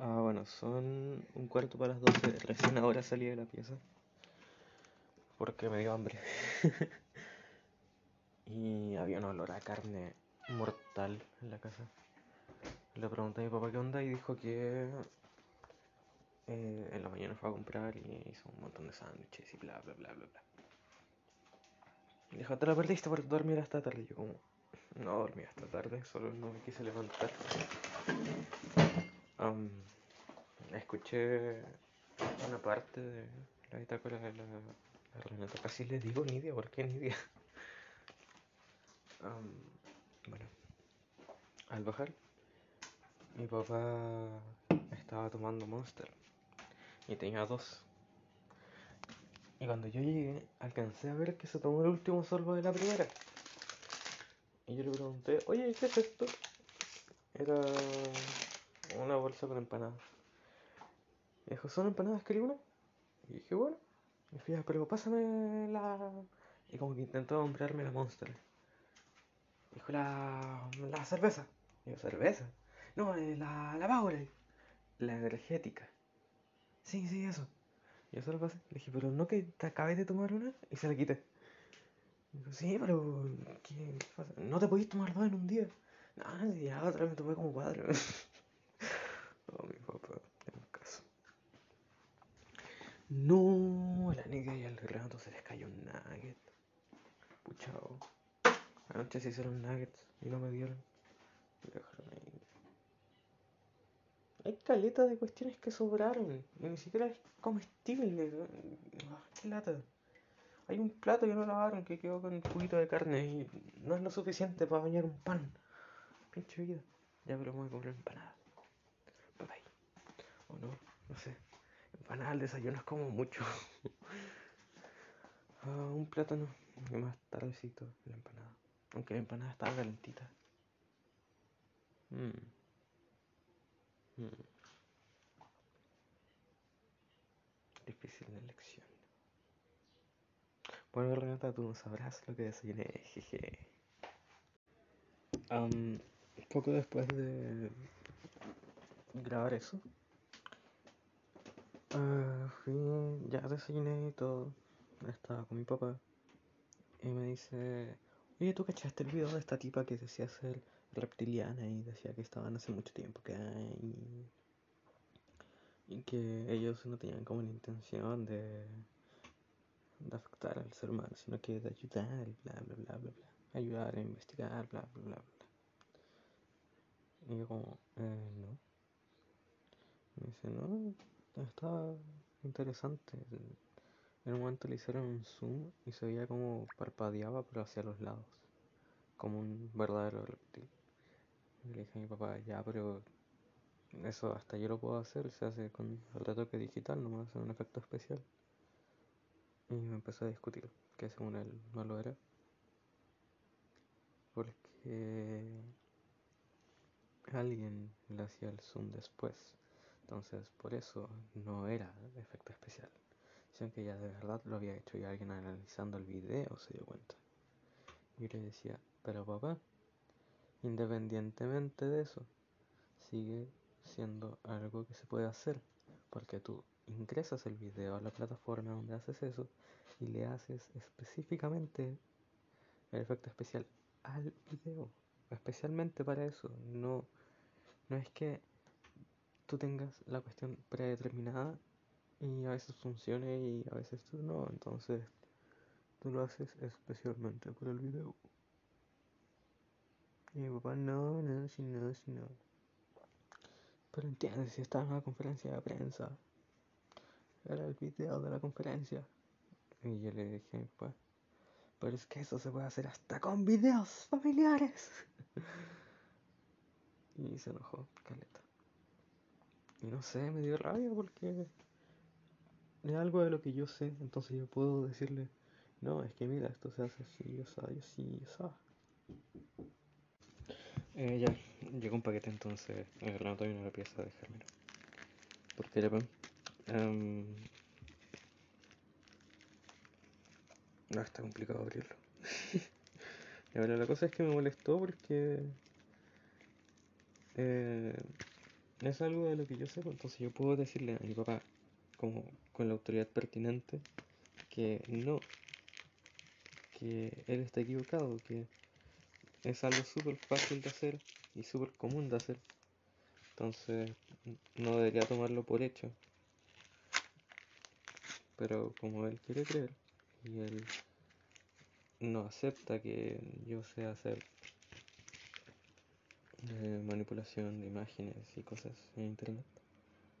Ah, bueno, son un cuarto para las 12. Recién ahora salí de la pieza. Porque me dio hambre. y había un olor a carne mortal en la casa. Le pregunté a mi papá qué onda y dijo que eh, en la mañana fue a comprar y hizo un montón de sándwiches y bla bla bla bla bla. Y dijo, te la perdiste por dormir hasta tarde. Y yo como, no dormí hasta tarde, solo no me quise levantar. Am, escuché una parte de la bitácora de la, la Renata. Casi les digo Nidia, ¿por qué Nidia? Am, bueno, al bajar, mi papá estaba tomando Monster y tenía dos. Y cuando yo llegué, alcancé a ver que se tomó el último sorbo de la primera. Y yo le pregunté, oye, ¿qué es esto? Era una bolsa con empanadas. Y dijo, ¿son empanadas que una? Y dije, bueno. Y fui, pero pásame la... Y como que intentó comprarme la Monster. Dijo, la, la cerveza. Digo, ¿cerveza? No, eh, la, la Powerade. La energética. Sí, sí, eso. Y yo se lo pasé. Le dije, pero no que te acabé de tomar una y se la quité. Dijo, sí, pero ¿qué? No te podías tomar dos en un día. No, ya otra vez me tomé como cuatro. oh, mi papá, en caso. No, a la negra y al Renato se les cayó un nugget. Puchao. Anoche se hicieron nuggets y no me dieron. Me dejaron ahí. Hay caleta de cuestiones que sobraron. Y ni siquiera es comestible. Ah, qué lata. Hay un plato que no lavaron que quedó con un poquito de carne y no es lo suficiente para bañar un pan. Pinche vida. Ya, me voy a comer empanada. Bye bye. O no, no sé. Empanada al desayuno es como mucho. Ah, un plátano. Más tardecito la empanada. Aunque la empanada estaba calentita. Mm. Mm. Difícil la elección. Bueno, Renata, tú no sabrás lo que desayuné, jeje. Poco después de grabar eso, ah, fui, ya desayuné y todo. Estaba con mi papá. Y me dice, oye, ¿tú cachaste el video de esta tipa que decía ser reptiliana y decía que estaban hace mucho tiempo que hay y que ellos no tenían como la intención de, de afectar al ser humano, sino que de ayudar y bla bla bla bla bla, ayudar a investigar, bla bla bla bla. Y yo como, eh, no. Me dice, no, estaba interesante. En un momento le hicieron un zoom y se veía como parpadeaba pero hacia los lados, como un verdadero reptil. Le dije a mi papá, ya, pero eso hasta yo lo puedo hacer, se hace con el retoque digital, no me hace un efecto especial. Y me empezó a discutir que según él no lo era. Porque alguien le hacía el zoom después. Entonces por eso no era efecto especial. Sino que ya de verdad lo había hecho y alguien analizando el video se dio cuenta. Y le decía, pero papá, independientemente de eso, sigue siendo algo que se puede hacer. Porque tú ingresas el video a la plataforma donde haces eso y le haces específicamente el efecto especial al video. Especialmente para eso. No, no es que tú tengas la cuestión predeterminada y a veces funcione y a veces tú no. Entonces tú lo haces especialmente por el video. Y mi papá, no, no, si no, si no. Pero entiendes, si estaba en una conferencia de prensa. Era el video de la conferencia. Y yo le dije, pues, pero es que eso se puede hacer hasta con videos familiares. y se enojó, caleta. Y no sé, me dio rabia porque es algo de lo que yo sé. Entonces yo puedo decirle, no, es que mira, esto se hace así, así, yo sabía. Eh, ya, llegó un paquete entonces. Renato viene una pieza de Germino. ¿Por qué pan? Um, no, está complicado abrirlo. y ahora la cosa es que me molestó porque. Eh, es algo de lo que yo sé, entonces yo puedo decirle a mi papá, como con la autoridad pertinente, que no, que él está equivocado, que es algo súper fácil de hacer y súper común de hacer. Entonces no debería tomarlo por hecho. Pero como él quiere creer y él no acepta que yo sé hacer manipulación de imágenes y cosas en internet,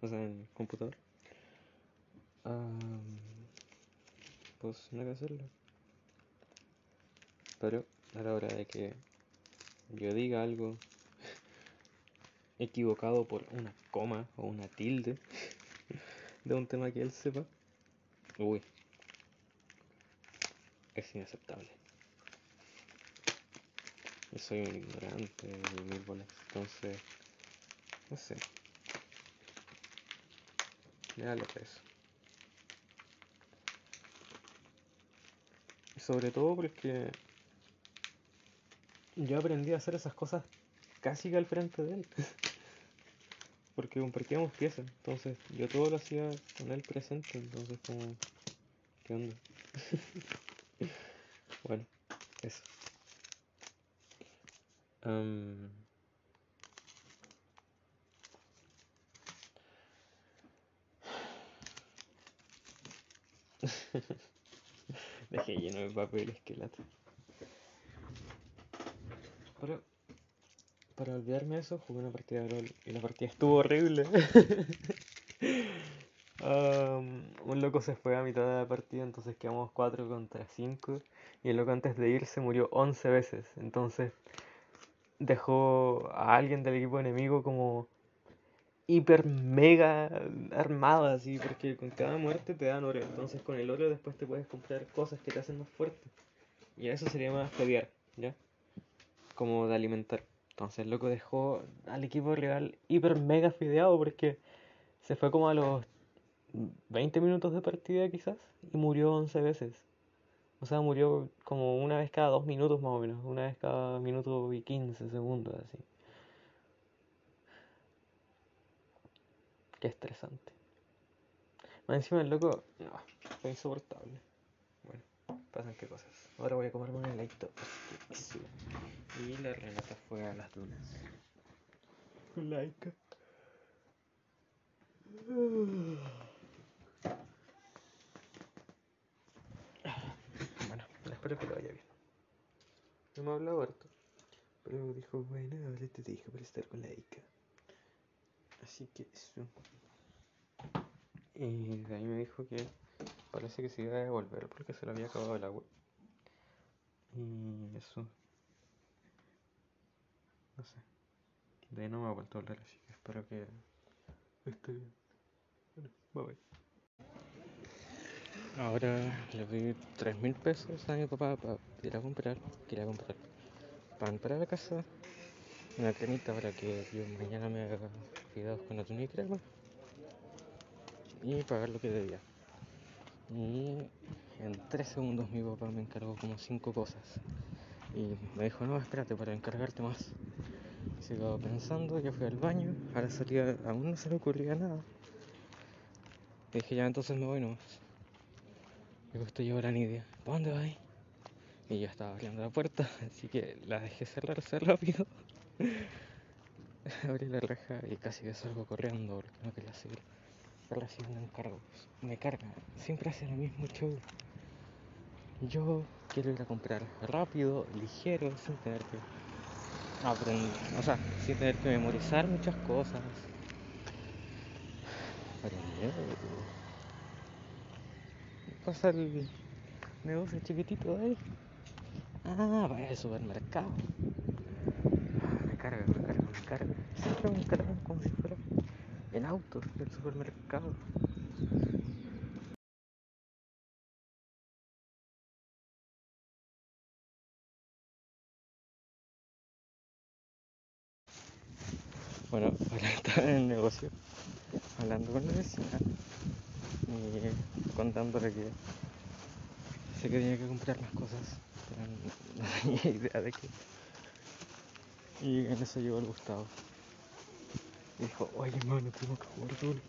o sea, en computador, pues no hay que hacerlo. Pero a la hora de que yo diga algo equivocado por una coma o una tilde de un tema que él sepa, uy, es inaceptable. Soy un ignorante mil bolas, entonces, no sé. Me da lo eso. Y sobre todo porque yo aprendí a hacer esas cosas casi que al frente de él. porque compartíamos piezas, entonces yo todo lo hacía con él presente, entonces como, ¿qué onda? bueno, eso. Um... Dejé lleno de papel esqueleto. Pero para olvidarme eso, jugué una partida de LOL y la partida estuvo horrible. un loco se fue a mitad de la partida, entonces quedamos 4 contra 5. Y el loco antes de irse murió 11 veces. Entonces dejó a alguien del equipo enemigo como hiper mega armado así, porque con cada muerte te dan oro. Entonces con el oro después te puedes comprar cosas que te hacen más fuerte. Y eso sería más pelear, ¿ya? Como de alimentar. Entonces el loco dejó al equipo real hiper mega fideado porque se fue como a los 20 minutos de partida quizás y murió 11 veces. O sea, murió como una vez cada dos minutos más o menos, una vez cada minuto y 15 segundos así. Qué estresante. Más encima el loco, no, fue insoportable. Bueno, pasan qué cosas. Ahora voy a comerme un heladito. Y la Renata fue a las dunas. Laica. Bueno, espero que lo vaya bien. No me ha hablado harto. Pero dijo, bueno, ahora te dejo para estar con la Ica. Así que eso. Y de ahí me dijo que parece que se iba a devolver porque se le había acabado el agua. Y eso. No sé. De ahí no me ha vuelto a hablar, así que espero que esté bien. Bueno, bye. Ahora le doy 3 mil pesos a mi papá para ir a comprar. Quería comprar pan para la casa, una cremita para que yo mañana me haga fideos con atún y crema y pagar lo que debía. Y en 3 segundos mi papá me encargó como 5 cosas. Y me dijo, no, espérate para encargarte más. Sigo pensando, yo fui al baño, a la salida aún no se me ocurría nada. Y dije, ya entonces me voy nomás. Y justo llegó la Nidia, ¿para dónde vas? Y yo estaba abriendo la puerta, así que la dejé cerrarse rápido. Abrí la reja y casi que salgo corriendo porque no quería seguir recibiendo encargos. Me carga, siempre hace el mismo show. Yo quiero ir a comprar rápido, ligero, sin tener que aprender, o sea, sin tener que memorizar muchas cosas. Aprender. Pasa el negocio chiquitito de ahí. Ah, vaya al supermercado. Ah, me carga, me carga, me carga. Siempre me carga como si fuera en autos del supermercado. Bueno, ahora estaba en el negocio, hablando con la vecina y contándole que sé que tenía que comprar más cosas, pero no tenía idea de qué. Y en eso llegó el Gustavo. Dijo, oye hermano, tenemos que jugar fútbol.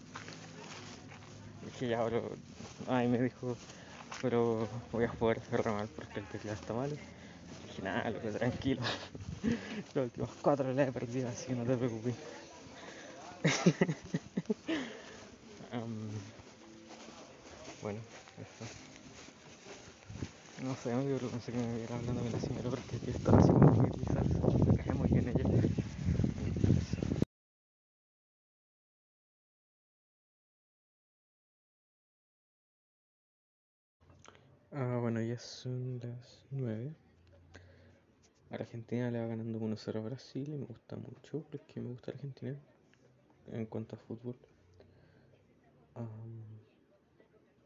Dije, ya, pero... Ay, me dijo, pero voy a jugar re mal porque el teclado está mal. Dije, nada, loco, tranquilo. Los últimos cuatro le he perdido, así que no te preocupes. um, bueno, eso. No sé, me dio vergüenza que me viera hablando con la señora porque aquí estaba así como muy quizás me cae muy bien ella. Ah, bueno, ya son las 9. Argentina le va ganando 1-0 a Brasil y me gusta mucho porque me gusta Argentina en cuanto a fútbol. Am,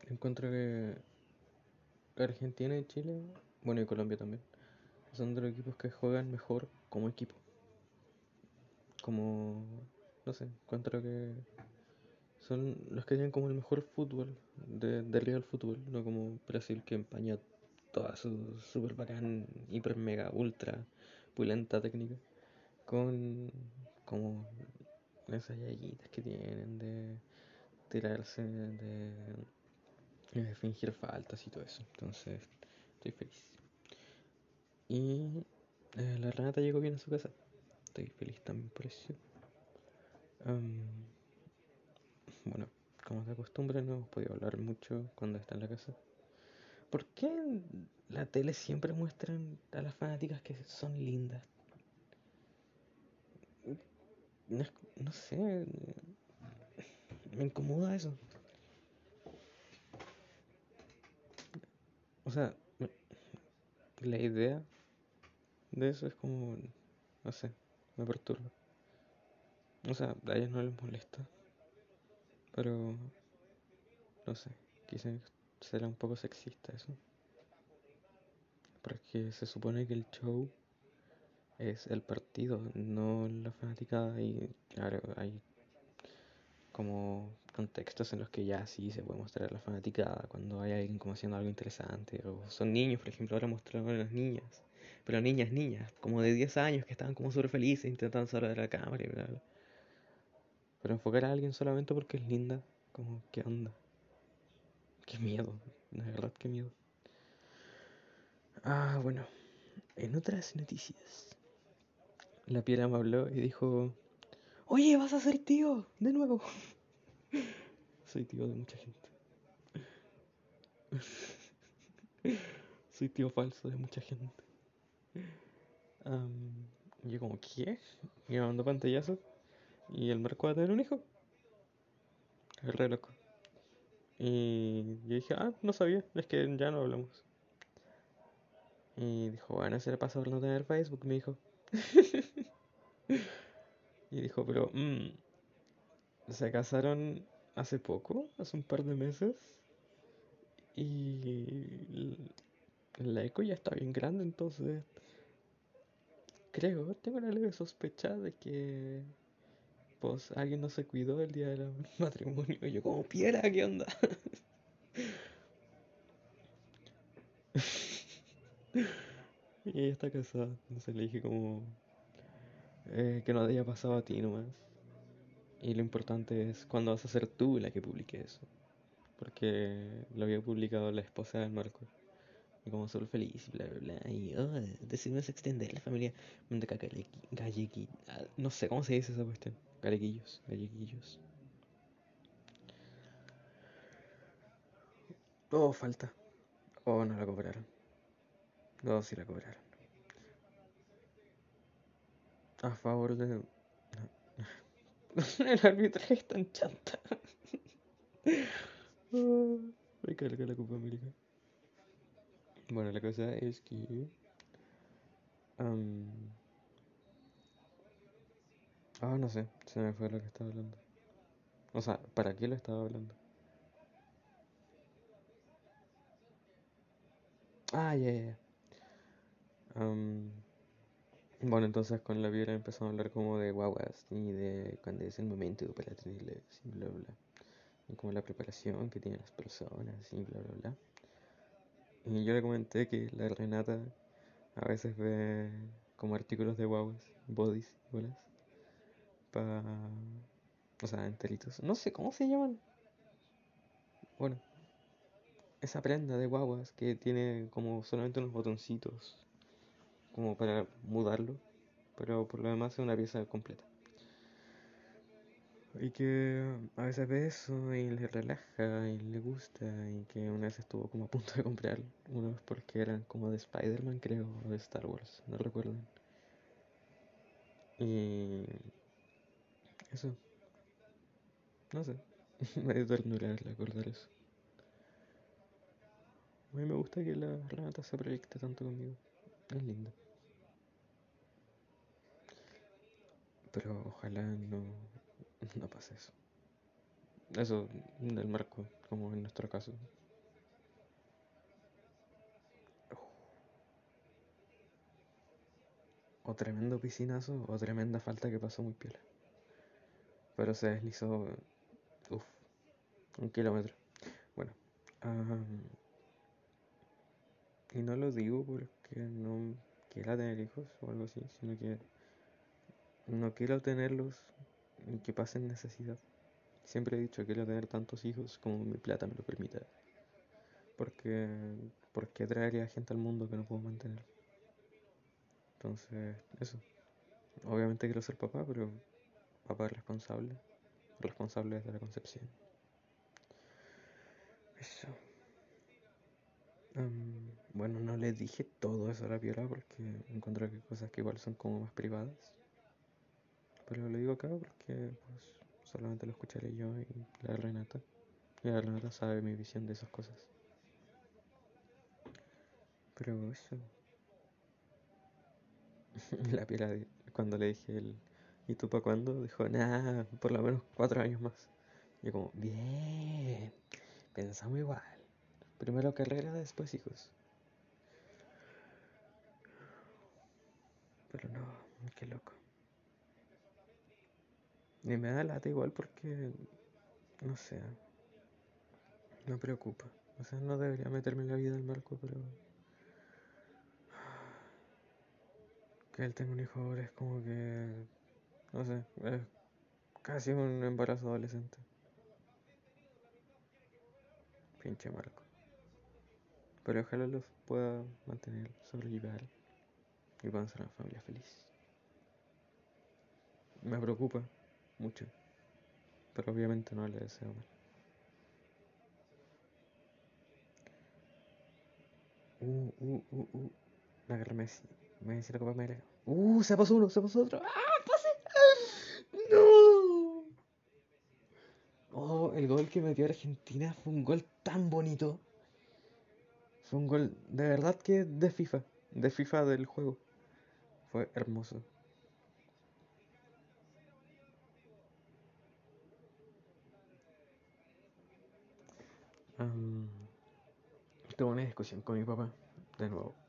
encuentro que Argentina y Chile, bueno y Colombia también, son de los equipos que juegan mejor como equipo. Como, no sé, encuentro que son los que tienen como el mejor fútbol de, de real fútbol, no como Brasil que empaña toda su super bacán, hiper mega ultra pulenta técnica con como esas yayitas que tienen de tirarse, de, de fingir faltas y todo eso. Entonces, estoy feliz. Y eh, la Renata llegó bien a su casa. Estoy feliz también por eso. Bueno, como de costumbre no hemos podido hablar mucho cuando está en la casa. ¿Por qué la tele siempre muestran a las fanáticas que son lindas? No, no sé, me incomoda eso. O sea, la idea de eso es como, no sé, me perturba. O sea, a ellos no les molesta, pero no sé, quizás será un poco sexista eso. Porque se supone que el show es el partido, no la fanaticada. Y claro, hay como contextos en los que ya sí se puede mostrar la fanaticada cuando hay alguien como haciendo algo interesante. O son niños, por ejemplo, ahora mostraron a las niñas. Pero niñas, niñas, como de 10 años que estaban como súper felices intentando salvar a la cámara y bla, bla. Pero enfocar a alguien solamente porque es linda, como, ¿qué onda? Qué miedo, de verdad, qué miedo. Ah, bueno, en otras noticias. La piedra me habló y dijo, oye, vas a ser tío, de nuevo. Soy tío de mucha gente. Soy tío falso de mucha gente. Y yo como, ¿qué? Y me. Y el Marco va a tener un hijo. Es re loco. Y yo dije, ah, no sabía, es que ya no hablamos. Y dijo, bueno, ese le pasa por no tener Facebook, me dijo. Y dijo, pero, mm, se casaron hace poco, hace un par de meses. Y la eco ya está bien grande, entonces creo, tengo una leve sospecha de que pues alguien no se cuidó el día del matrimonio. Y yo como piedra, ¿qué onda? Y ella está casada, entonces le dije como eh, que no te haya pasado a ti nomás. Y lo importante es cuando vas a ser tú la que publique eso. Porque lo había publicado la esposa del Marco. Y como solo feliz, bla bla bla. Y oh, decidimos extender la familia. Gallegui. ah, No sé cómo se dice esa cuestión. Galleguillos, galleguillos. Oh, falta. Oh, no la cobraron. No, sí la cobraron. A favor de. El arbitraje es tan chanta. Me carga la Copa América. Bueno, la cosa es que. am, Ah, no sé, se me fue lo que estaba hablando. O sea, ¿para qué lo estaba hablando? Ah, ya, ya, ya. Am, bueno, entonces con la Viera empezamos a hablar como de guaguas y de cuando es el momento para tenerles y bla, bla. Y como la preparación que tienen las personas y bla, bla, bla. Y yo le comenté que la Renata a veces ve como artículos de guaguas, bodies, bolas, para O sea, enteritos. No sé cómo se llaman. Bueno, esa prenda de guaguas que tiene como solamente unos botoncitos como para mudarlo, pero por lo demás es una pieza completa. Y que a veces ve eso y le relaja y le gusta y que una vez estuvo como a punto de comprar unos porque eran como de Spider-Man creo o de Star Wars, no recuerdo. Y eso, no sé, me dio ternura al acordar eso. A mí me gusta que la Renata se proyecte tanto conmigo, es lindo. Pero ojalá no, no pase eso. Eso del marco, como en nuestro caso. O tremendo piscinazo o tremenda falta que pasó muy piola. Pero se deslizó, uff, un kilómetro. Bueno, y no lo digo porque no quiera tener hijos o algo así, sino que no quiero tenerlos y que pasen necesidad. Siempre he dicho que quiero tener tantos hijos como mi plata me lo permita. Porque, ¿por qué traería gente al mundo que no puedo mantener? Entonces, eso. Obviamente quiero ser papá, pero papá responsable. Responsable desde la concepción. Eso. bueno, no le dije todo eso a la viola porque encuentro que cosas que igual son como más privadas. Pero lo digo acá porque pues solamente lo escucharé yo y la Renata. Y la Renata sabe mi visión de esas cosas. Pero eso. la piedra cuando le dije el ¿y tú para cuándo? Dijo, nada, por lo menos cuatro años más. Y yo como, bien, pensamos igual. Primero carrera, después hijos. Pero no, qué loco. Y me da lata igual porque, no sé, me preocupa. O sea, no debería meterme en la vida del Marco, pero... Que él tenga un hijo ahora es como que... No sé, es casi un embarazo adolescente. Pinche Marco. Pero ojalá los pueda mantener, sobrellevar y puedan ser una familia feliz. Me preocupa mucho. Pero obviamente no le deseo mal. Uh, uh, uh, uh. Me agarré Messi. Messi la Copa América. Uh, se pasó uno, se pasó otro. ¡Ah, pasé! ¡No! Oh, el gol que metió Argentina fue un gol tan bonito. Fue un gol de verdad que de FIFA. De FIFA del juego. Fue hermoso. Tuve una discusión con mi papá, de nuevo.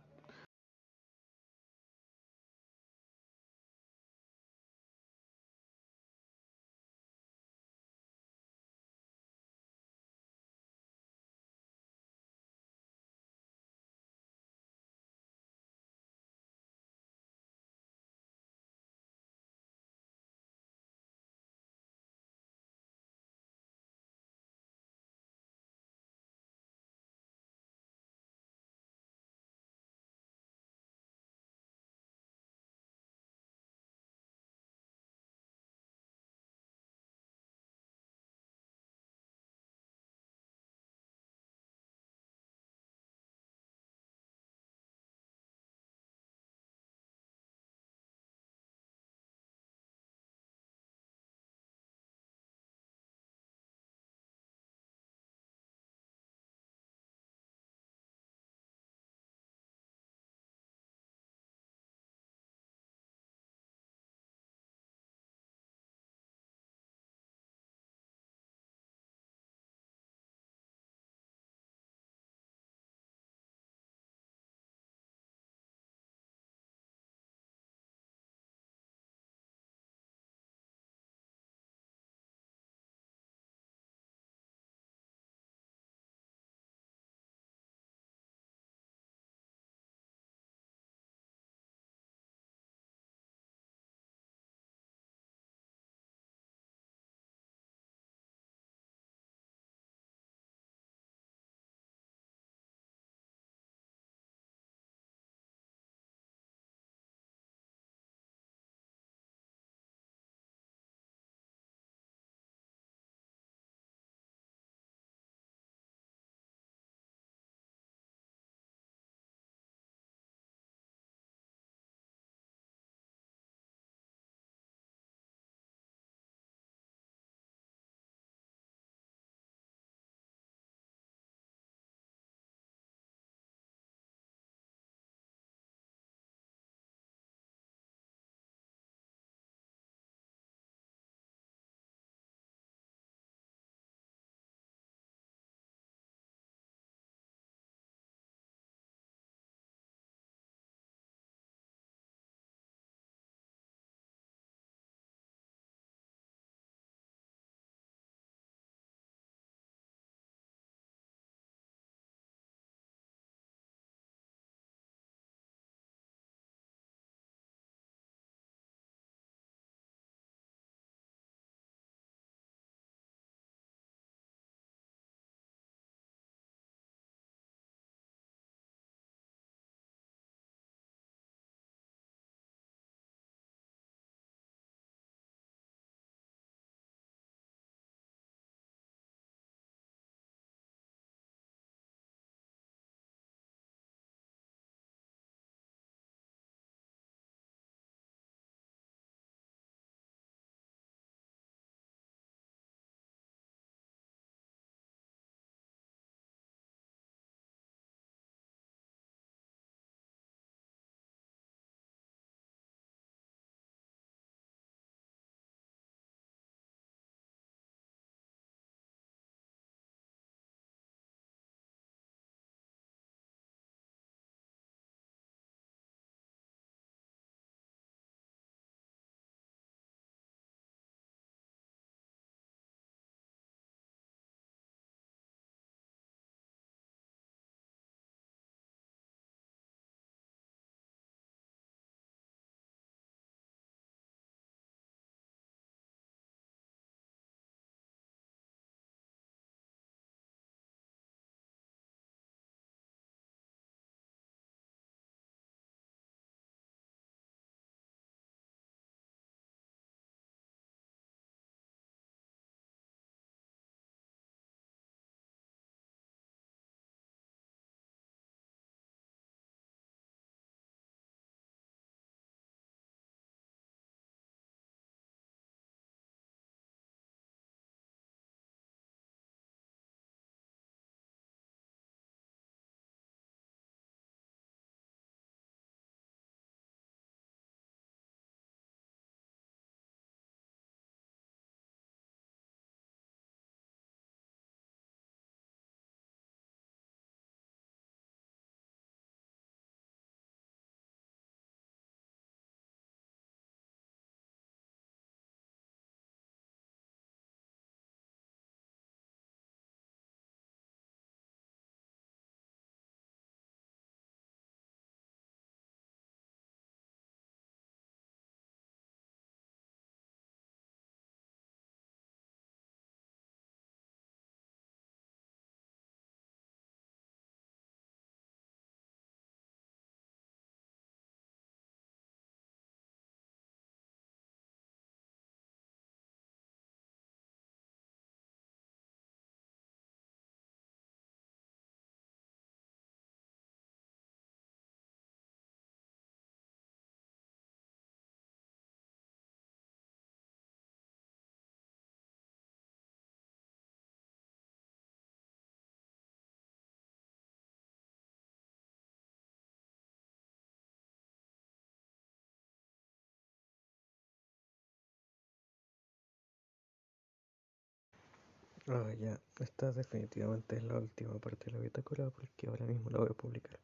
Ah, ya, esta definitivamente es la última parte de la bitácora porque ahora mismo la voy a publicar.